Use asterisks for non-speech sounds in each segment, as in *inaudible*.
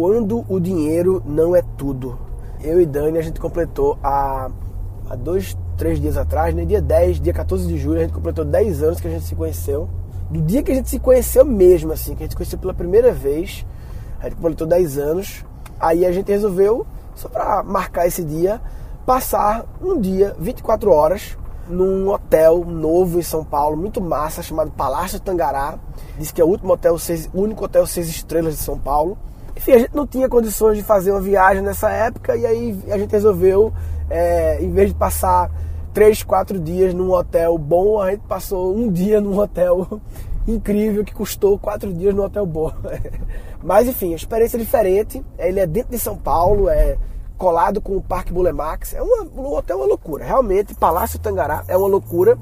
quando o dinheiro não é tudo. Eu e Dani, a gente completou há, há dois, três dias atrás, né? dia 10, dia 14 de julho, a gente completou 10 anos que a gente se conheceu. Do dia que a gente se conheceu mesmo, assim, que a gente se conheceu pela primeira vez, a gente completou 10 anos. Aí a gente resolveu, só para marcar esse dia, passar um dia, 24 horas, num hotel novo em São Paulo, muito massa, chamado Palácio Tangará. Diz que é o último hotel, seis, único hotel seis estrelas de São Paulo. Enfim, a gente não tinha condições de fazer uma viagem nessa época e aí a gente resolveu, é, em vez de passar três, quatro dias num hotel bom, a gente passou um dia num hotel *laughs* incrível que custou quatro dias no hotel bom. *laughs* Mas enfim, a experiência é diferente. Ele é dentro de São Paulo, é colado com o Parque Bulemax. É uma, um hotel é uma loucura. Realmente, Palácio Tangará é uma loucura.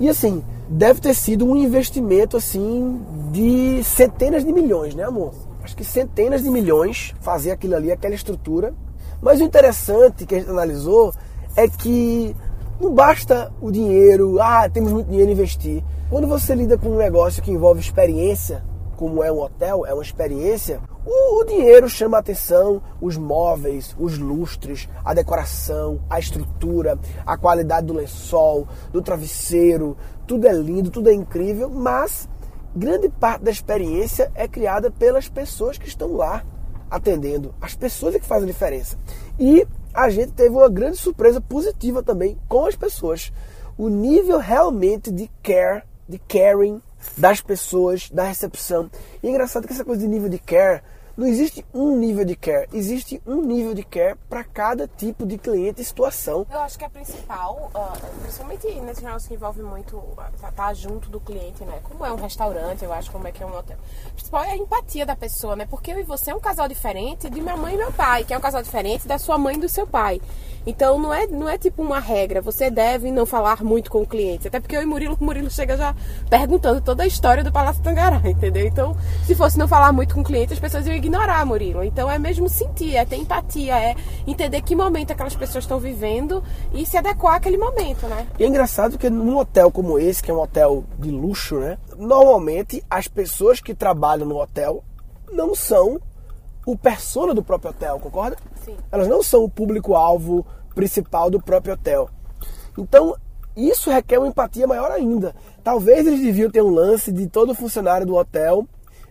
E assim, deve ter sido um investimento assim de centenas de milhões, né, amor? Acho que centenas de milhões fazer aquilo ali, aquela estrutura. Mas o interessante que a gente analisou é que não basta o dinheiro, ah, temos muito dinheiro investir. Quando você lida com um negócio que envolve experiência, como é um hotel, é uma experiência, o, o dinheiro chama a atenção, os móveis, os lustres, a decoração, a estrutura, a qualidade do lençol, do travesseiro, tudo é lindo, tudo é incrível, mas grande parte da experiência é criada pelas pessoas que estão lá atendendo, as pessoas é que fazem a diferença. E a gente teve uma grande surpresa positiva também com as pessoas. O nível realmente de care, de caring das pessoas, da recepção. E é engraçado que essa coisa de nível de care não existe um nível de care, existe um nível de care para cada tipo de cliente e situação. Eu acho que a principal, uh, principalmente nesse negócio que envolve muito estar tá, tá junto do cliente, né? Como é um restaurante, eu acho, como é que é um hotel. Principal é a empatia da pessoa, né? Porque eu e você é um casal diferente de minha mãe e meu pai, que é um casal diferente da sua mãe e do seu pai. Então não é, não é tipo uma regra, você deve não falar muito com o cliente. Até porque eu e Murilo, Murilo chega já perguntando toda a história do Palácio Tangará, *laughs* entendeu? Então, se fosse não falar muito com o cliente, as pessoas iam ignorar Murilo. Então é mesmo sentir, é ter empatia, é entender que momento aquelas pessoas estão vivendo e se adequar àquele momento, né? E é engraçado que num hotel como esse, que é um hotel de luxo, né? Normalmente as pessoas que trabalham no hotel não são o persona do próprio hotel, concorda? Sim. Elas não são o público-alvo principal do próprio hotel. Então, isso requer uma empatia maior ainda. Talvez eles deviam ter um lance de todo funcionário do hotel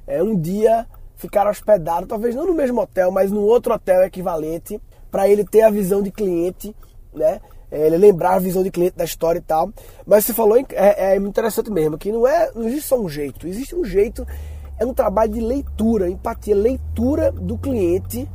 é, um dia ficar hospedado, talvez não no mesmo hotel, mas no outro hotel equivalente, para ele ter a visão de cliente, né? É, ele lembrar a visão de cliente da história e tal. Mas você falou, é, é interessante mesmo, que não é não existe só um jeito, existe um jeito é um trabalho de leitura, empatia, leitura do cliente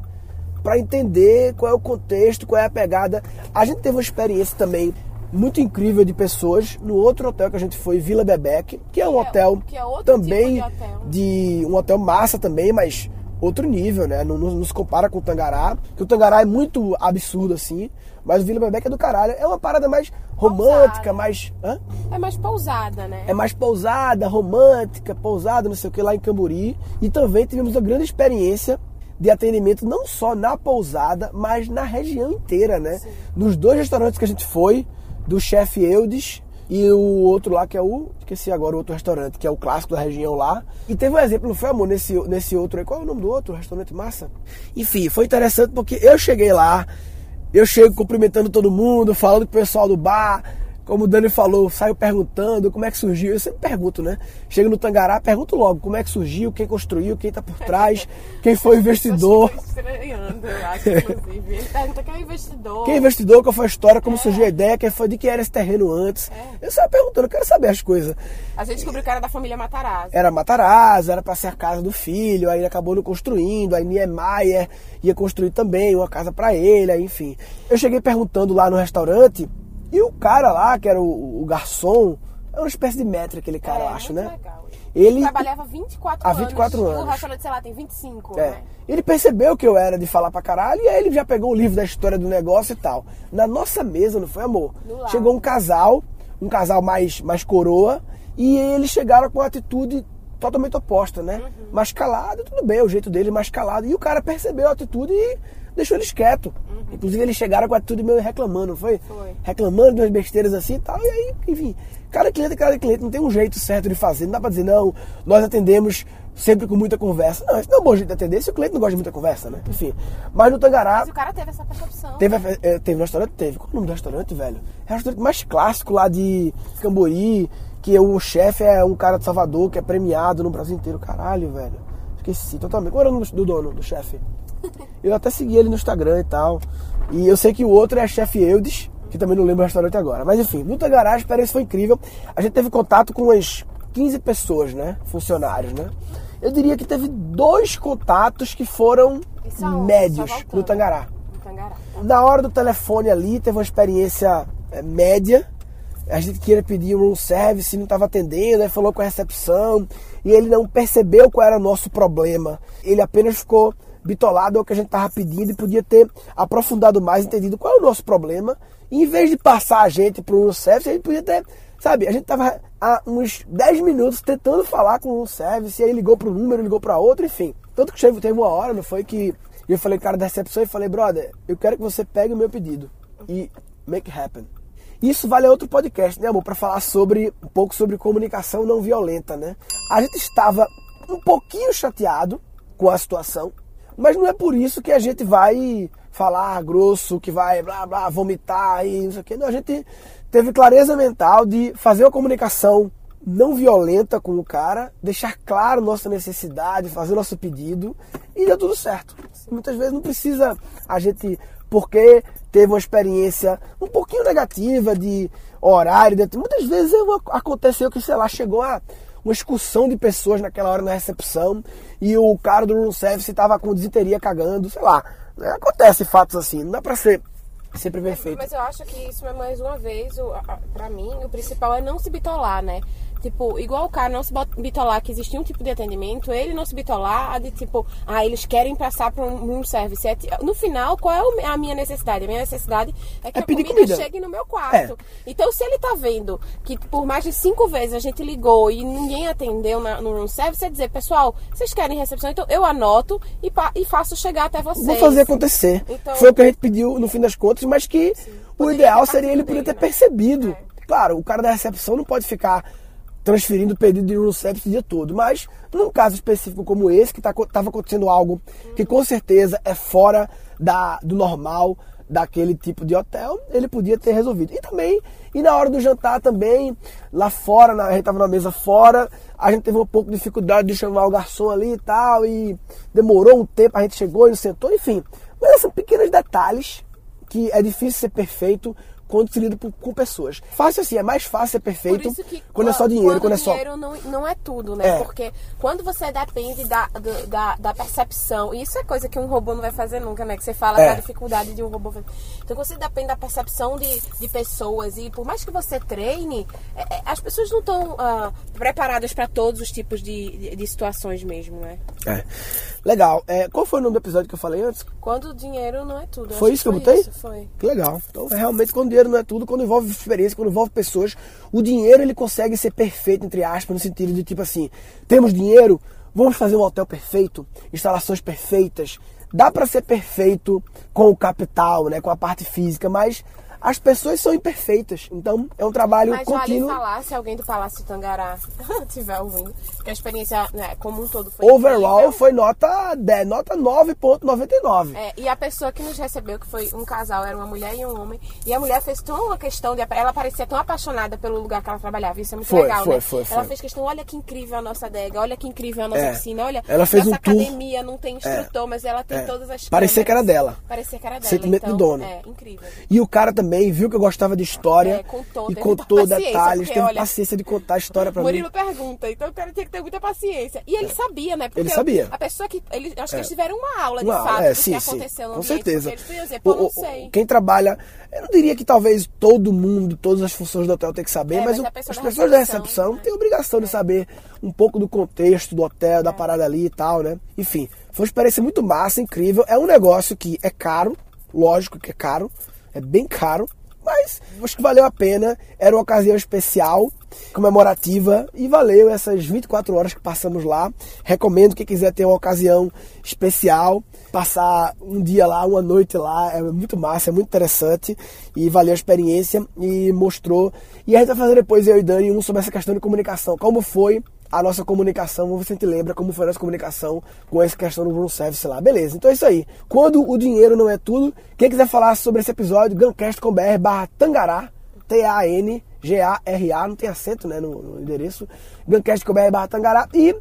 para entender qual é o contexto, qual é a pegada. A gente teve uma experiência também muito incrível de pessoas no outro hotel que a gente foi, Vila Bebeck, que é um que hotel é, é também tipo de, hotel. de, um hotel massa também, mas outro nível, né? Não, não, não, se compara com o Tangará, que o Tangará é muito absurdo assim, mas o Vila Bebeck é do caralho. É uma parada mais romântica, mais. Hã? É mais pousada, né? É mais pousada, romântica, pousada, não sei o que, lá em Camburi. E também tivemos uma grande experiência de atendimento não só na pousada, mas na região inteira, né? Sim. Nos dois restaurantes que a gente foi, do chefe Eudes e o outro lá que é o. Esqueci agora o outro restaurante, que é o clássico da região lá. E teve um exemplo, não foi amor, nesse, nesse outro aí. Qual é o nome do outro? Restaurante Massa? Enfim, foi interessante porque eu cheguei lá, eu chego cumprimentando todo mundo, falando com o pessoal do bar, como o Dani falou, saio perguntando como é que surgiu. Eu sempre pergunto, né? Chego no Tangará, pergunto logo como é que surgiu, quem construiu, quem está por trás, *laughs* quem foi o investidor. Eu estranhando, eu acho, inclusive. Ele pergunta quem é o investidor. Quem é investidor, qual foi a história, como é. surgiu a ideia, quem foi, de que era esse terreno antes. É. Eu saio perguntando, eu quero saber as coisas. A gente descobriu que era da família Matarazzo. Era Matarazzo, era para ser a casa do filho, aí ele acabou não construindo, aí Niemeyer ia construir também uma casa para ele, aí, enfim. Eu cheguei perguntando lá no restaurante e o cara lá, que era o, o garçom, é uma espécie de metro aquele cara, é, eu acho, né? Legal. Ele trabalhava 24 há 24 anos. anos. O restaurante, sei lá, tem 25, é. né? Ele percebeu que eu era de falar pra caralho e aí ele já pegou o livro da história do negócio e tal. Na nossa mesa, não foi amor? Chegou um casal, um casal mais, mais coroa, e eles chegaram com uma atitude totalmente oposta, né? Uhum. Mais calado, tudo bem, é o jeito dele mais calado. E o cara percebeu a atitude e deixou eles quietos. Uhum. Inclusive eles chegaram com a atitude meio reclamando, não foi? Foi. Reclamando de umas besteiras assim e tal. E aí, enfim, cada cliente é cada cliente, não tem um jeito certo de fazer. Não dá pra dizer, não, nós atendemos sempre com muita conversa. Não, isso não é um bom jeito de atender se o cliente não gosta de muita conversa, né? Enfim. Mas no Tangará. Mas o cara teve essa percepção. Teve, é, teve no restaurante? Teve. Qual é o nome do restaurante, velho? É o restaurante mais clássico lá de Cambori, que o chefe é um cara de Salvador, que é premiado no Brasil inteiro. Caralho, velho. Esqueci totalmente. Qual era o nome do dono, do chefe? Eu até segui ele no Instagram e tal. E eu sei que o outro é chefe Eudes, que também não lembro o restaurante agora. Mas enfim, no Tangará a experiência foi incrível. A gente teve contato com umas 15 pessoas, né? Funcionários, né? Eu diria que teve dois contatos que foram médios Só no Tangará. No Tangará. Na hora do telefone ali, teve uma experiência é, média. A gente queria pedir um room service, não estava atendendo, aí falou com a recepção e ele não percebeu qual era o nosso problema. Ele apenas ficou bitolado ao que a gente estava pedindo e podia ter aprofundado mais, entendido qual é o nosso problema. E em vez de passar a gente para o service, a gente podia ter, sabe, a gente estava há uns 10 minutos tentando falar com o service, e aí ligou para um número, ligou para outro, enfim. Tanto que teve, uma hora, não foi que eu falei o cara da e falei, brother, eu quero que você pegue o meu pedido e make happen. Isso vale outro podcast, né, amor? Para falar sobre um pouco sobre comunicação não violenta, né? A gente estava um pouquinho chateado com a situação, mas não é por isso que a gente vai falar grosso, que vai blá blá vomitar e não sei o. Não, a gente teve clareza mental de fazer uma comunicação não violenta com o cara, deixar claro nossa necessidade, fazer nosso pedido e deu tudo certo. Muitas vezes não precisa a gente, porque teve uma experiência um pouquinho negativa de horário, de- muitas vezes aconteceu que, sei lá, chegou a uma excursão de pessoas naquela hora na recepção e o cara do room service estava com desinteria cagando, sei lá. Acontece fatos assim, não dá pra ser sempre perfeito. Mas eu acho que isso é mais uma vez, o, a- a- pra mim, o principal é não se bitolar, né? Tipo, igual o cara não se bitolar que existia um tipo de atendimento, ele não se bitolar a de tipo, ah, eles querem passar para um room service. É no final, qual é a minha necessidade? A minha necessidade é que É a comida, comida. chegue no meu quarto. Então, se ele tá vendo que por mais de cinco vezes a gente ligou e ninguém atendeu na- no room service, é dizer, pessoal, vocês querem recepção? Então eu anoto e, e faço chegar até vocês. Vou fazer acontecer. Então- Foi o que a gente pediu no fim das contas, mas que o Poderia ideal seria ele poder ter né? percebido. Claro, o cara da recepção não pode ficar transferindo o pedido de service o dia todo, mas num caso específico como esse, que estava acontecendo algo que com certeza é fora da, do normal daquele tipo de hotel, ele podia ter resolvido. E também, e na hora do jantar também, lá fora, na, a gente tava na mesa fora, a gente teve um pouco de dificuldade de chamar o garçom ali e tal, e demorou um tempo, a gente chegou e não sentou, enfim. Mas são pequenos detalhes que é difícil ser perfeito quando se lida por- com pessoas. Fácil assim, é mais fácil Por perfeito isso que quando é só dinheiro, quando, é só. dinheiro não, não é tudo, né? É. Porque quando você depende da, da, da percepção, e isso é coisa que um robô não vai fazer nunca, né? Que você fala É. da dificuldade de um robô fazer. Então quando você depende da percepção de, de pessoas, e por mais que você treine, é- é, as pessoas não estão ah, preparadas para todos os tipos de, de, de situações mesmo, né? É. Legal. É, qual foi o nome do episódio que eu falei antes? Quando o dinheiro não é tudo. Foi isso que eu botei? Isso, foi. Que legal. Então, é realmente, quando o dinheiro não é tudo, quando envolve experiência, quando envolve pessoas, o dinheiro ele consegue ser perfeito, entre aspas, no sentido de tipo assim: temos dinheiro, vamos fazer um hotel perfeito, instalações perfeitas. Dá pra ser perfeito com o capital, né, com a parte física, mas as pessoas são imperfeitas. Então, é um trabalho Mas contínuo. vale falar, se alguém do Palácio Tangará *laughs* estiver ouvindo, que a experiência né, como um todo foi Overall incrível. foi nota 10, nota 9.99. É, e a pessoa que nos recebeu, que foi um casal, era uma mulher e um homem, e a mulher fez tão uma questão de. Ela parecia tão apaixonada pelo lugar que ela trabalhava. Isso é muito Foi, legal, foi, né? foi, Ela foi. fez questão, olha que incrível a nossa adega, olha que incrível a nossa É. piscina, olha. Ela fez nossa um tour. academia não tem instrutor, mas ela tem É. todas as Parecia que era câmeras. dela. Parecia que era dela. Sentimento então, do dono. É, incrível. E o cara também viu que eu gostava de história É, contou, e contou detalhes, teve olha, paciência de contar a história pra Murilo mim. pergunta, então o cara tinha que ter muita paciência. E ele sabia, né? Porque Ele sabia. A pessoa que. Ele, acho que É. eles tiveram uma aula de Uma- fato é, do sim, que sim, aconteceu no com certeza. dizer, O- não sei. Quem trabalha, eu não diria que talvez todo mundo, todas as funções do hotel tem que saber, É, mas, mas o- pessoa as pessoas da recepção, né? têm obrigação de saber um pouco do contexto do hotel, da parada ali e tal, né? Enfim, foi uma experiência muito massa, incrível. É um negócio que é caro, lógico que é caro, é bem caro, mas acho que valeu a pena. Era uma ocasião especial, comemorativa, e valeu essas 24 horas que passamos lá. Recomendo quem quiser ter uma ocasião especial, passar um dia lá, uma noite lá, é muito massa, é muito interessante, e valeu a experiência e mostrou. E a gente vai fazer depois, eu e Dani, um sobre essa questão de comunicação, como foi a nossa comunicação, a gente lembra como foi a nossa comunicação com essa questão do room service lá. Beleza, então é isso aí. Quando o dinheiro não é tudo, quem quiser falar sobre esse episódio, gancast.com.br barra Tangará, T-A-N-G-A-R-A, não tem acento né, no, no endereço, gancast.com.br barra Tangará. E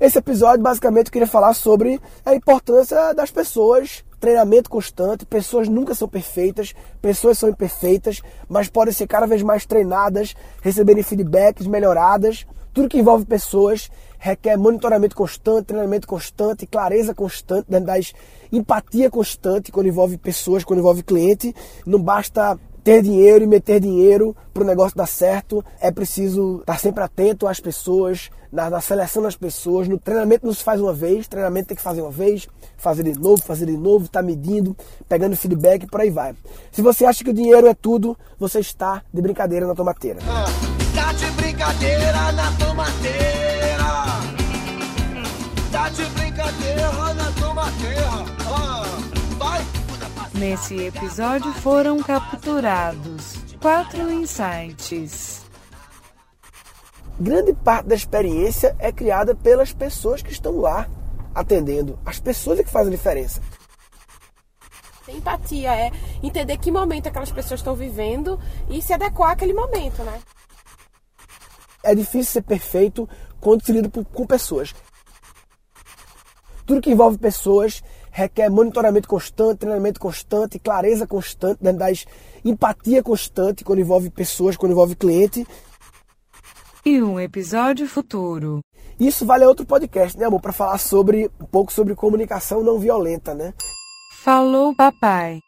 esse episódio, basicamente, eu queria falar sobre a importância das pessoas treinamento constante, pessoas nunca são perfeitas, pessoas são imperfeitas, mas podem ser cada vez mais treinadas, receberem feedbacks, melhoradas. Tudo que envolve pessoas requer monitoramento constante, treinamento constante, clareza constante, das empatia constante quando envolve pessoas, quando envolve cliente. Não basta ter dinheiro e meter dinheiro para o negócio dar certo. É preciso estar sempre atento às pessoas, na, na, seleção das pessoas. No treinamento não se faz uma vez, treinamento tem que fazer uma vez, fazer de novo, fazer de novo, tá medindo, pegando feedback e por aí vai. Se você acha que o dinheiro é tudo, você está de brincadeira na tomateira. Ah, tá de brincadeira na tomateira. Tá de brincadeira na tomateira. Nesse episódio foram capturados quatro insights grande parte da experiência é criada pelas pessoas que estão lá atendendo. As pessoas é que fazem a diferença. Empatia é entender que momento aquelas pessoas estão vivendo e se adequar àquele momento, né? É difícil ser perfeito quando se lida com pessoas. Tudo que envolve pessoas requer monitoramento constante, treinamento constante, clareza constante, das empatia constante quando envolve pessoas, quando envolve cliente e um episódio futuro. Isso vale outro podcast, né, amor, para falar sobre um pouco sobre comunicação não violenta, né? Falou, papai.